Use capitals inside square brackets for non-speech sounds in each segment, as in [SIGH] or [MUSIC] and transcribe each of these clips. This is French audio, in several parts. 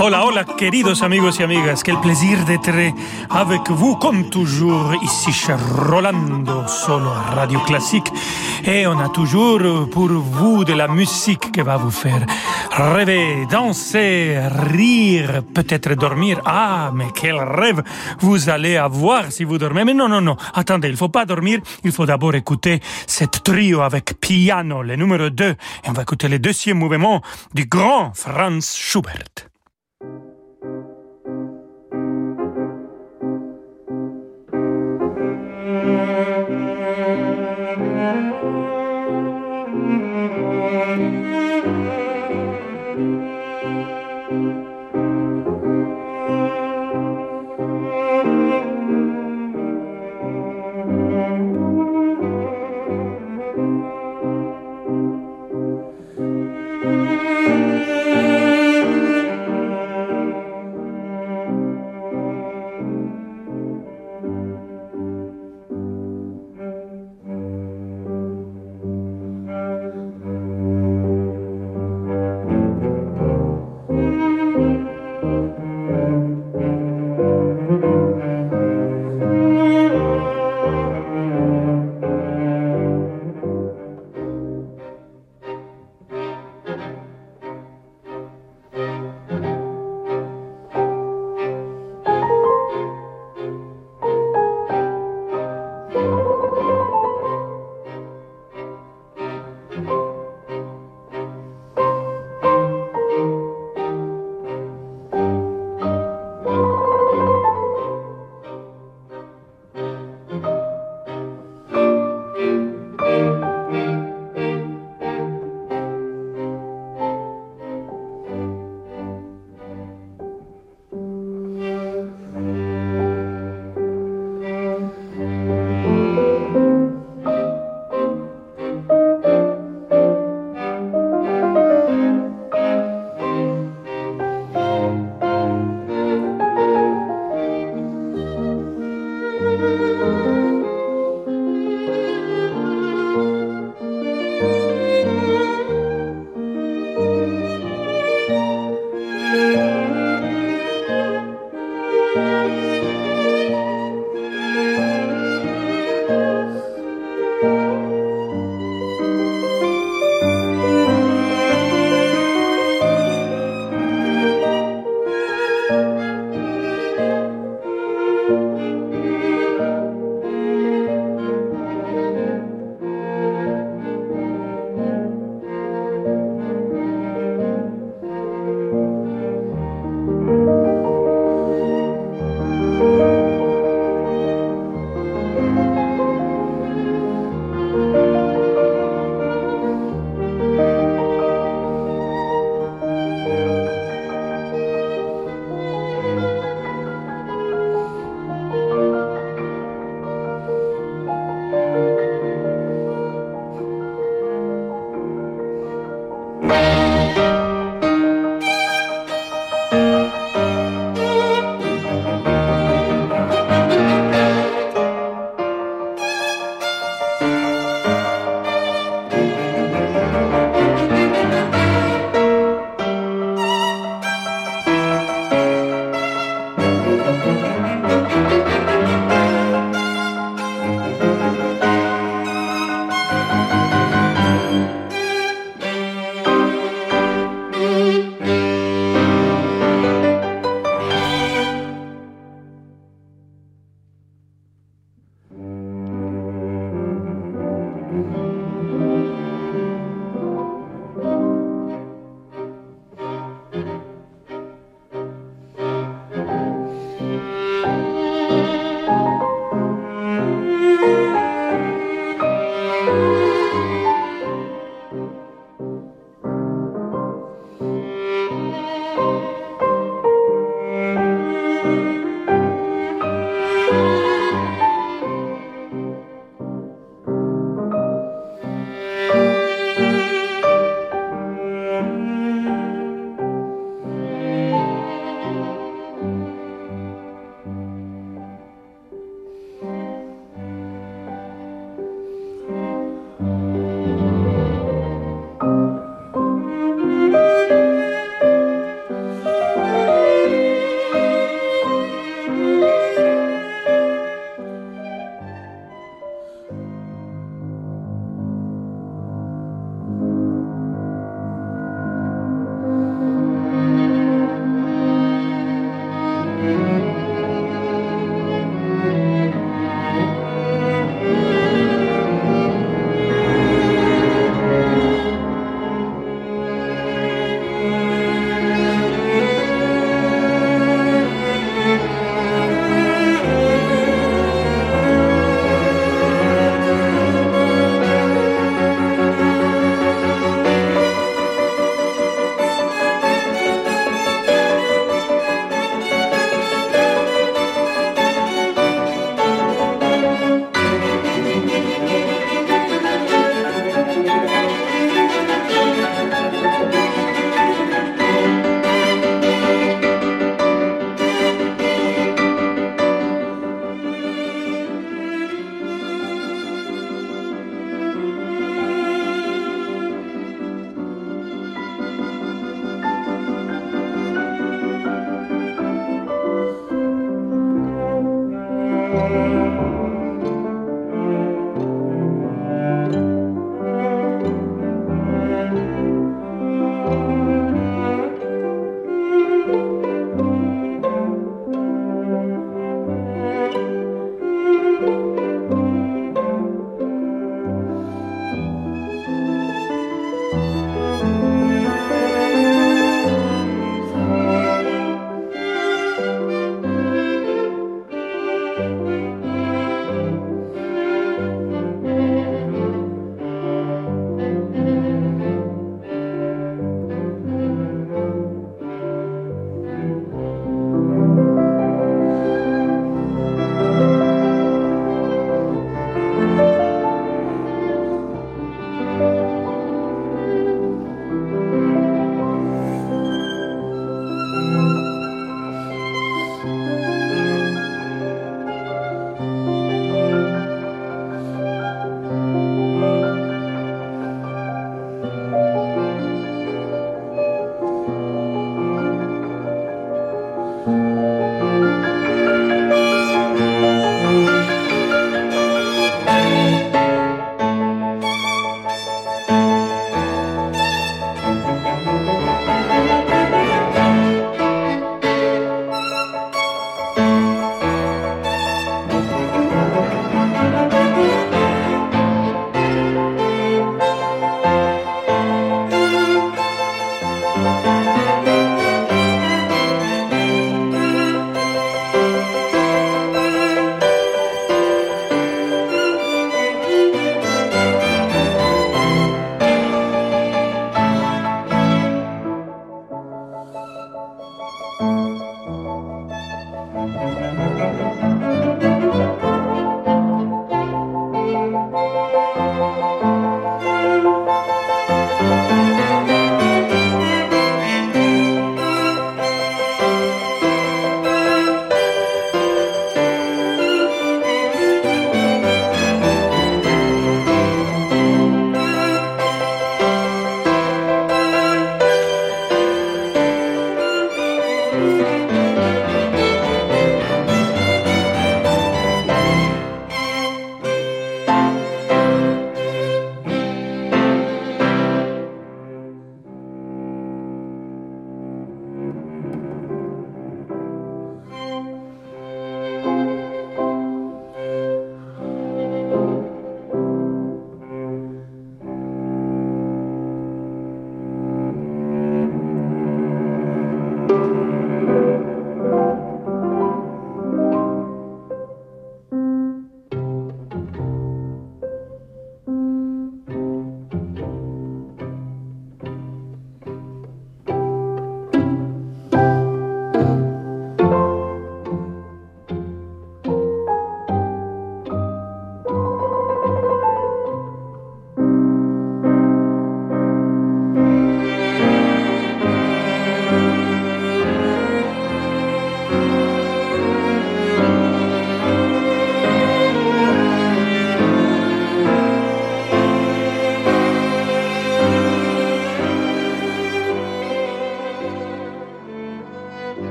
Hola, hola, queridos amigos y amigas. Quel plaisir d'être avec vous, comme toujours, ici chez Rolando, solo Radio Classique. Et on a toujours pour vous de la musique qui va vous faire rêver, danser, rire, peut-être dormir. Ah, mais quel rêve vous allez avoir si vous dormez. Mais non, non, non. Attendez, il faut pas dormir. Il faut d'abord écouter cette trio avec piano, le numéro 2. Et on va écouter le deuxième mouvement du grand Franz Schubert.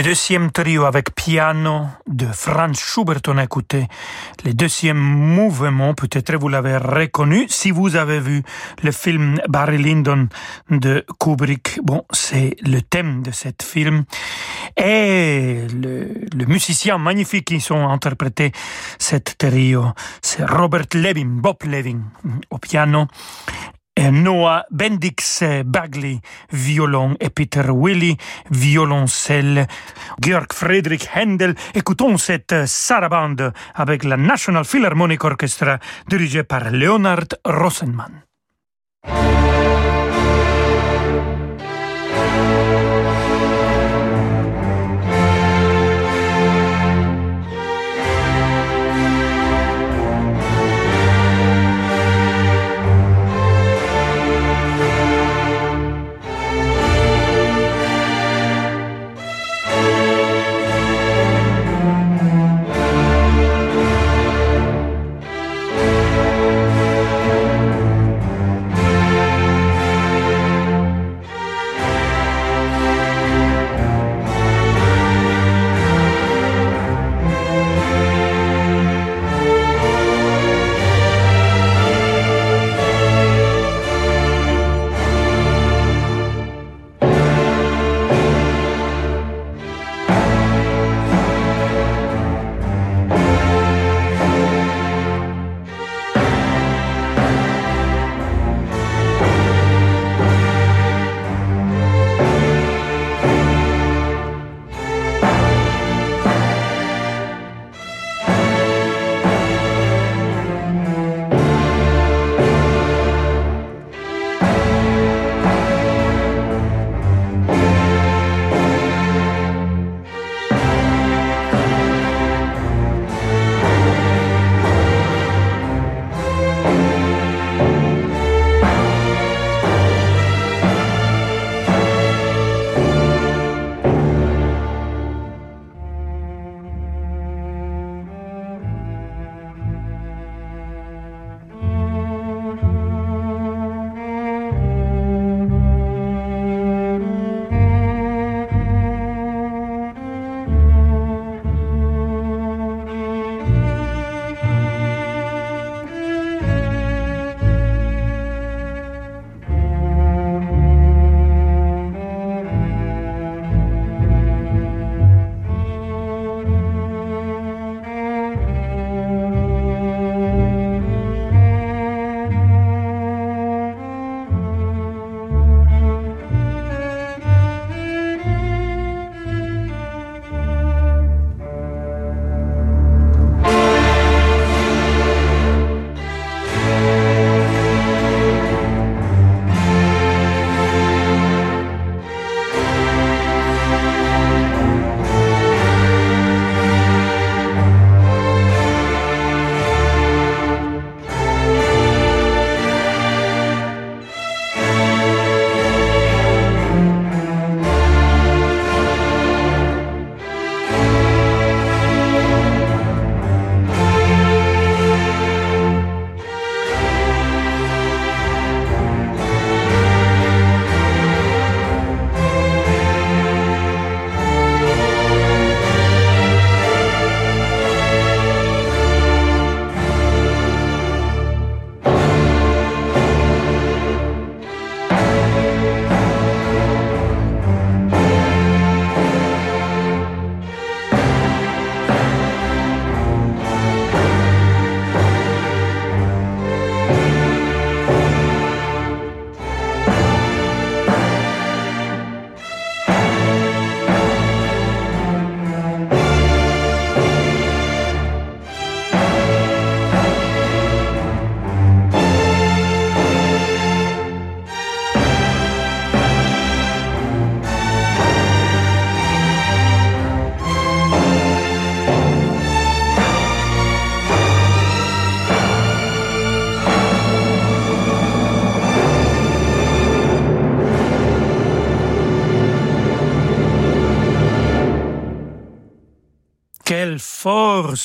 Le deuxième trio avec piano de Franz Schubert, on a écouté le deuxième mouvement, peut-être vous l'avez reconnu si vous avez vu le film Barry Lyndon de Kubrick. Bon, c'est le thème de ce film. Et le, musicien magnifique qui ont interprété cette trio, c'est Robert Levin, Bob Levin au piano Noah Bendix Bagley, violon, et Peter Willy, violoncelle. Georg Friedrich Händel. Écoutons cette sarabande avec la National Philharmonic Orchestra dirigée par Leonard Rosenman.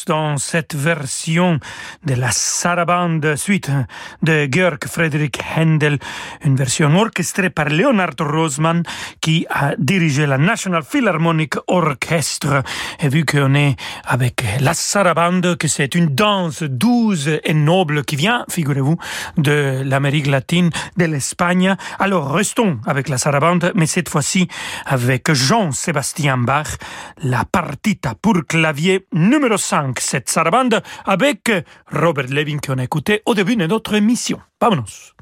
Dans cette version de la sarabande suite de Georg Friedrich Händel, une version orchestrée par Leonard Rosman qui a dirigé la National Philharmonic Orchestra. Et vu qu'on est avec la sarabande, que c'est une danse douce et noble qui vient, figurez-vous, de l'Amérique latine, de l'Espagne, alors restons avec la sarabande, mais cette fois-ci avec Jean-Sébastien Bach, la partita pour clavier numéro 5, cette sarabande avec Robert Levin qu'on a écouté au début de notre émission. Vámonos.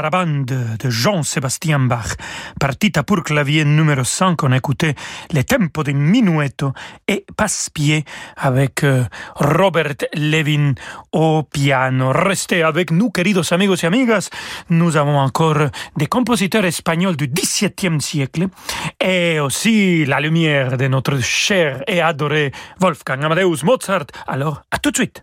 Sarabande de Jean-Sébastien Bach. Partita pour clavier numéro 5, on écoutait les tempos de Minuetto et Passe-Pied avec euh, Robert Levin au piano. Restez avec nous, queridos amigos et amigas. Nous avons encore des compositeurs espagnols du XVIIe siècle et aussi la lumière de notre cher et adoré Wolfgang Amadeus Mozart. Alors, à tout de suite.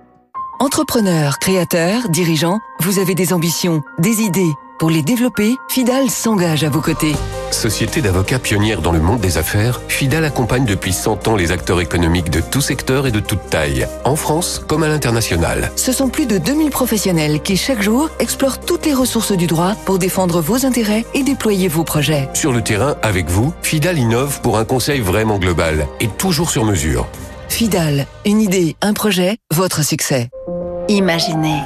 Entrepreneur, créateur, dirigeant, vous avez des ambitions, des idées. Pour les développer, Fidal s'engage à vos côtés. Société d'avocats pionnière dans le monde des affaires, Fidal accompagne depuis 100 ans les acteurs économiques de tout secteur et de toute taille, en France comme à l'international. Ce sont plus de 2000 professionnels qui chaque jour explorent toutes les ressources du droit pour défendre vos intérêts et déployer vos projets. Sur le terrain, avec vous, Fidal innove pour un conseil vraiment global et toujours sur mesure. Fidal, une idée, un projet, votre succès. Imaginez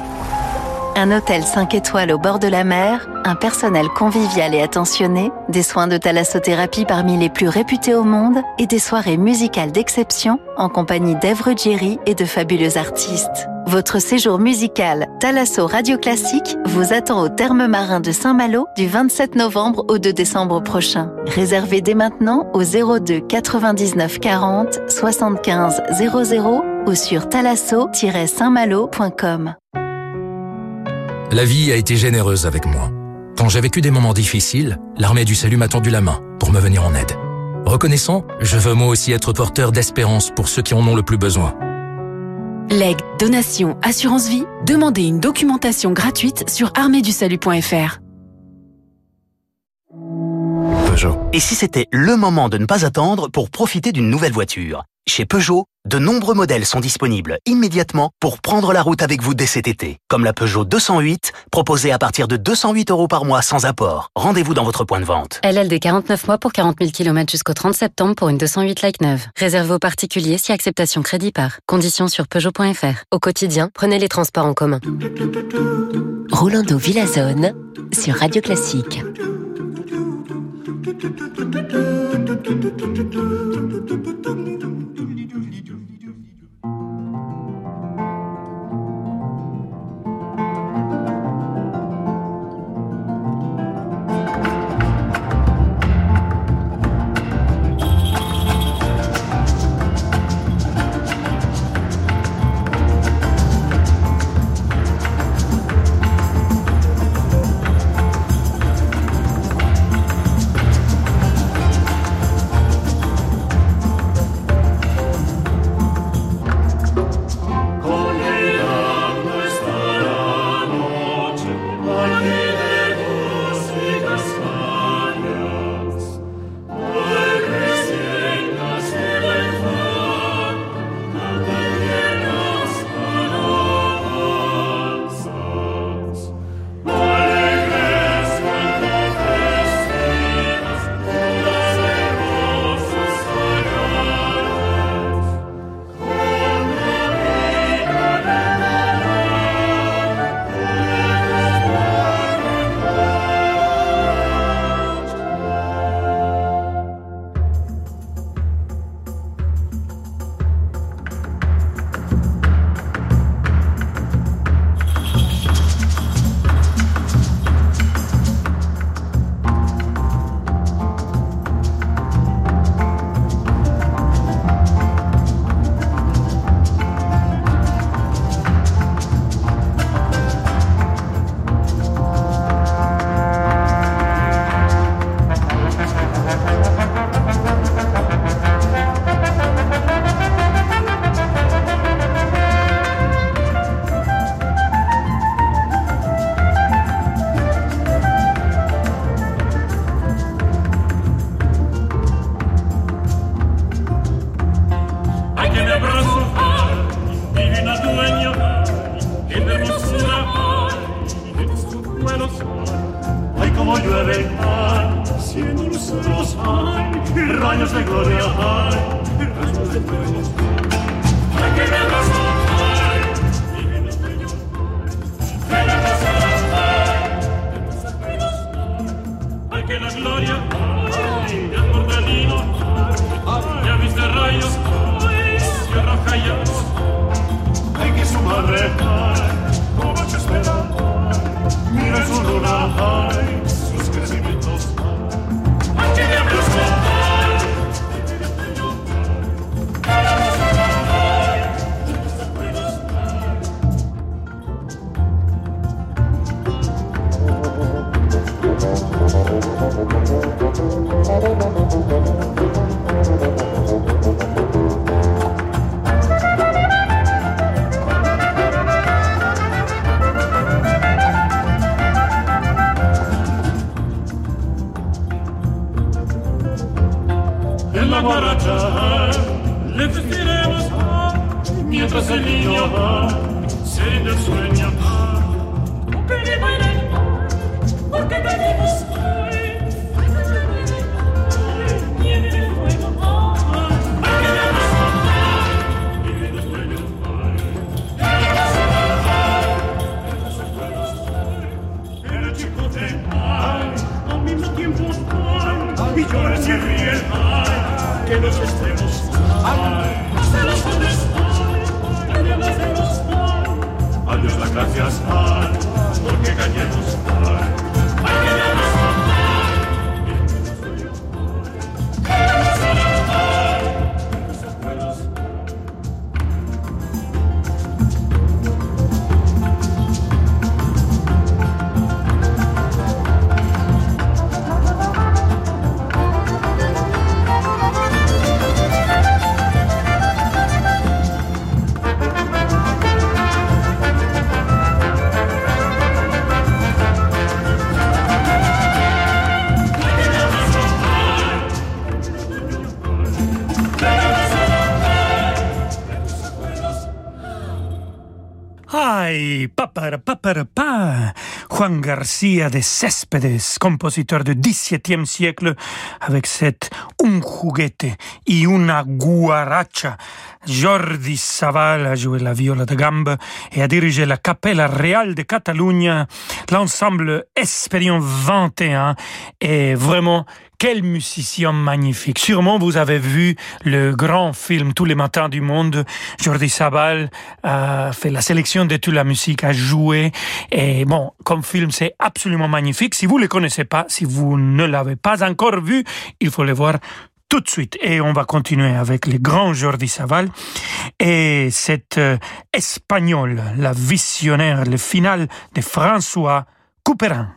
un hôtel 5 étoiles au bord de la mer, un personnel convivial et attentionné, des soins de thalassothérapie parmi les plus réputés au monde et des soirées musicales d'exception en compagnie d'Ève Ruggieri et de fabuleux artistes. Votre séjour musical Thalasso Radio Classique vous attend au terme marin de Saint-Malo du 27 novembre au 2 décembre prochain. Réservez dès maintenant au 02 99 40 75 00 ou sur thalasso-saintmalo.com. La vie a été généreuse avec moi. Quand j'ai vécu des moments difficiles, l'armée du salut m'a tendu la main pour me venir en aide. Reconnaissant, je veux moi aussi être porteur d'espérance pour ceux qui en ont le plus besoin. Legs, donation, assurance vie, demandez une documentation gratuite sur arméedusalut.fr. Peugeot. Et si c'était le moment de ne pas attendre pour profiter d'une nouvelle voiture? Chez Peugeot, de nombreux modèles sont disponibles immédiatement pour prendre la route avec vous dès cet été, comme la Peugeot 208, proposée à partir de 208 euros par mois sans apport. Rendez-vous dans votre point de vente. LL de 49 mois pour 40 000 km jusqu'au 30 septembre pour une 208 like neuve. Réservée aux particuliers si acceptation crédit par. Conditions sur Peugeot.fr. Au quotidien, prenez les transports en commun. Rolando Villazone sur Radio Classique. Monstruos hay, rayos de gloria hay, rayos de fuego. Hay que verlos hay, y los bellos hay, de hay, que la gloria hay, de mordelino hay, ya viste rayos hay, sierra callado, hay que su madre hay, como se espera mira su luna hay, mientras el niño va se del Adiós las gracias, porque callemos. Juan García de Céspedes, compositeur du XVIIe siècle, avec cette Un juguete y una guaracha. Jordi Saval a joué la viola de gambe et a dirigé la Capella Real de Catalunya. L'ensemble Espérion 21 est vraiment quel musicien magnifique. Sûrement vous avez vu le grand film Tous les matins du monde. Jordi Sabal a fait la sélection de toute la musique, a joué. Et bon, comme film, c'est absolument magnifique. Si vous ne le connaissez pas, si vous ne l'avez pas encore vu, il faut le voir tout de suite. Et on va continuer avec le grand Jordi Saval et cette euh, espagnole, la visionnaire, le final de François Couperin.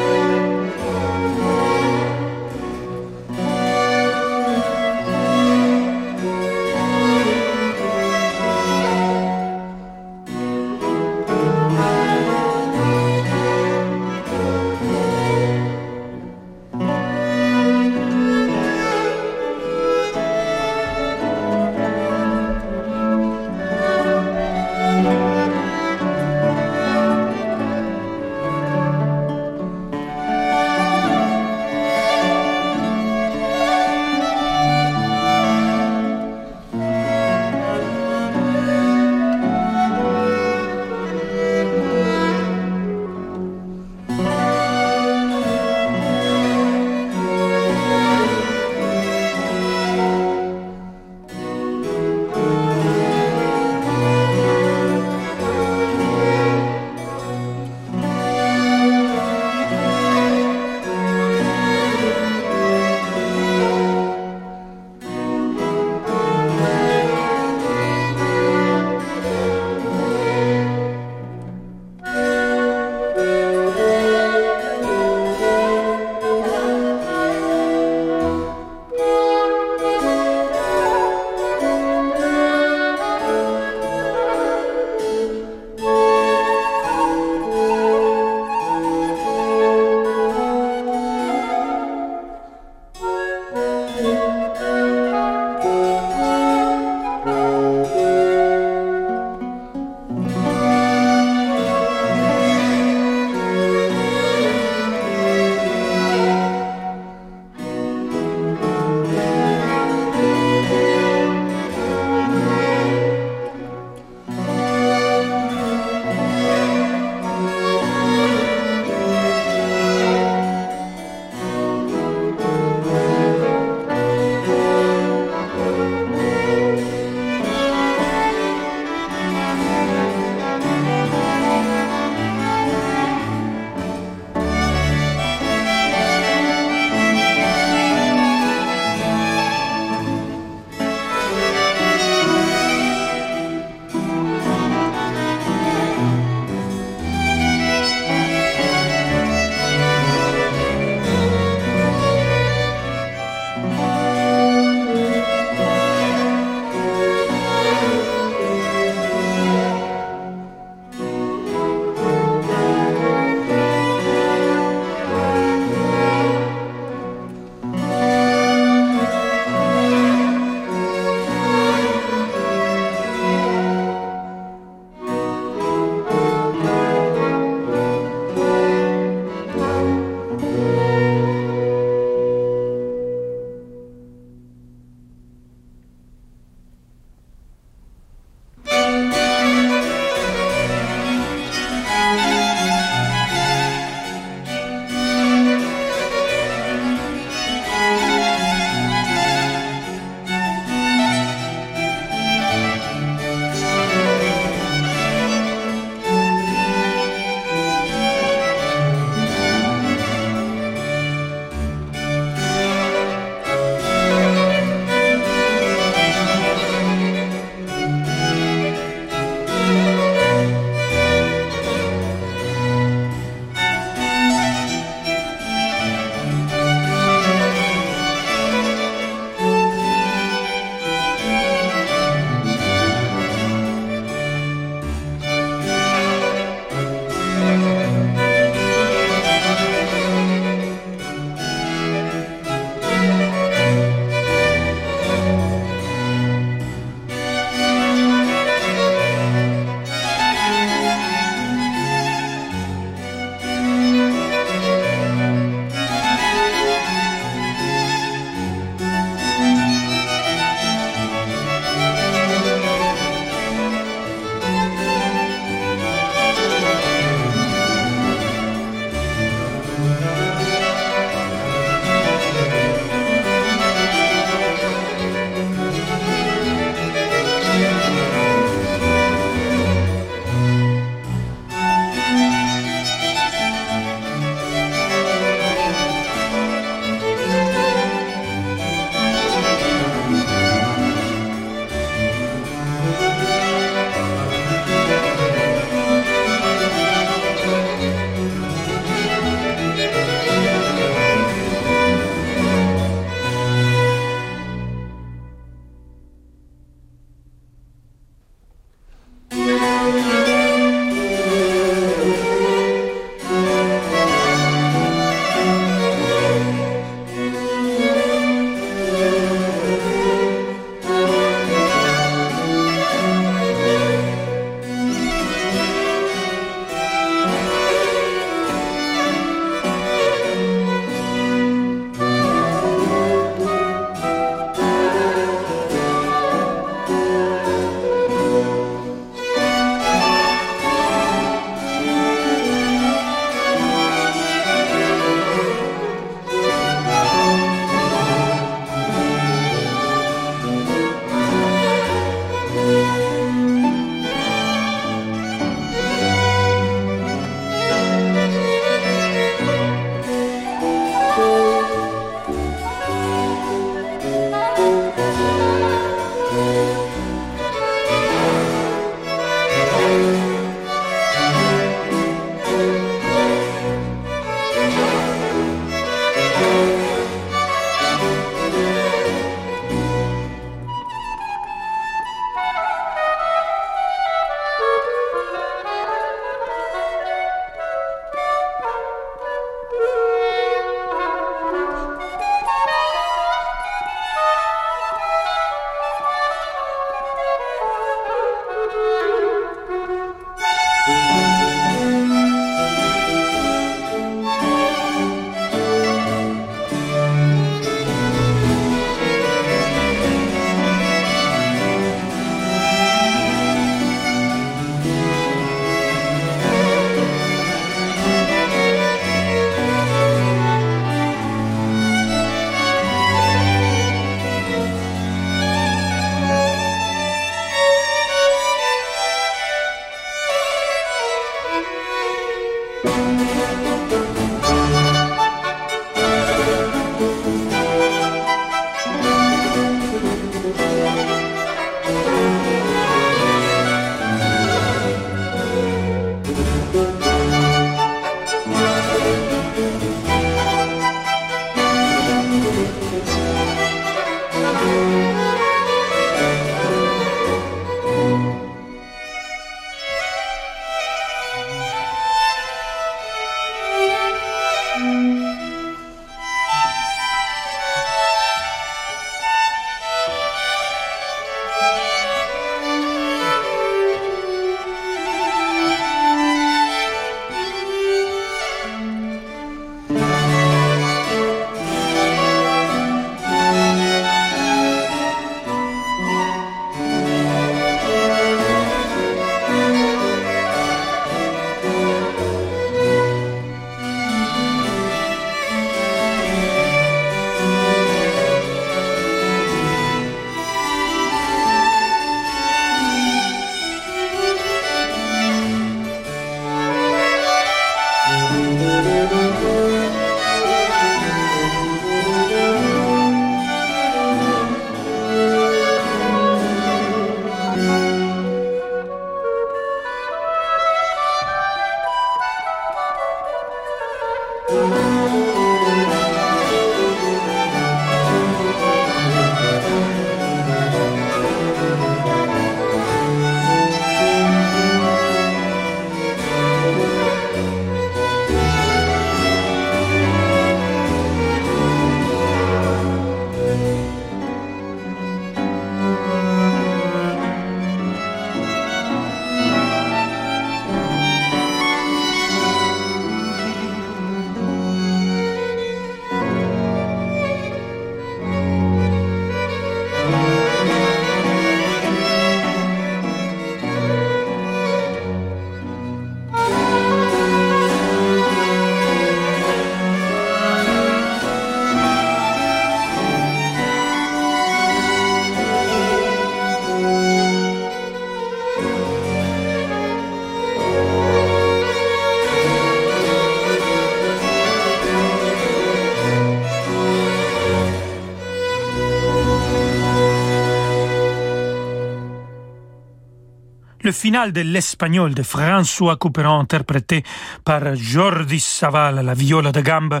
Le final de l'Espagnol de François Couperin interprété par Jordi Saval à la viola de gambe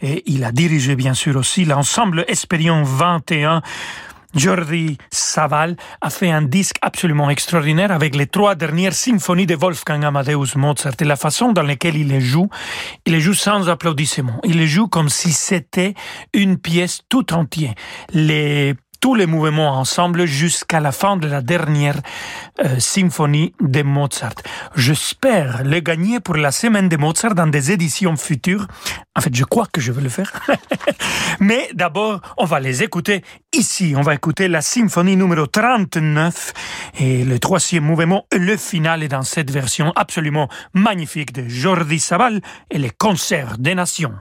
et il a dirigé bien sûr aussi l'ensemble Espérion 21 Jordi Saval a fait un disque absolument extraordinaire avec les trois dernières symphonies de Wolfgang Amadeus Mozart et la façon dans laquelle il les joue. Il les joue sans applaudissements. Il les joue comme si c'était une pièce tout entière. Les tous les mouvements ensemble jusqu'à la fin de la dernière euh, symphonie de Mozart. J'espère le gagner pour la semaine de Mozart dans des éditions futures. En fait, je crois que je vais le faire. [LAUGHS] Mais d'abord, on va les écouter ici. On va écouter la symphonie numéro 39 et le troisième mouvement, le final est dans cette version absolument magnifique de Jordi Sabal et les concerts des nations.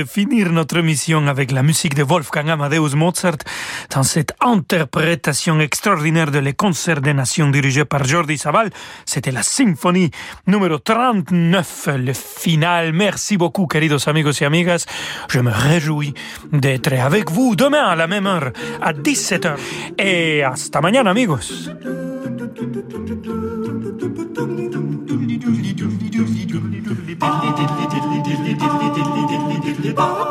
De finir notre mission avec la musique de Wolfgang Amadeus Mozart dans cette interprétation extraordinaire de Les Concerts des Nations dirigée par Jordi Sabal. C'était la symphonie numéro 39, le final. Merci beaucoup, queridos amigos y amigas. Je me réjouis d'être avec vous demain à la même heure, à 17h. Et hasta mañana, amigos. Bye.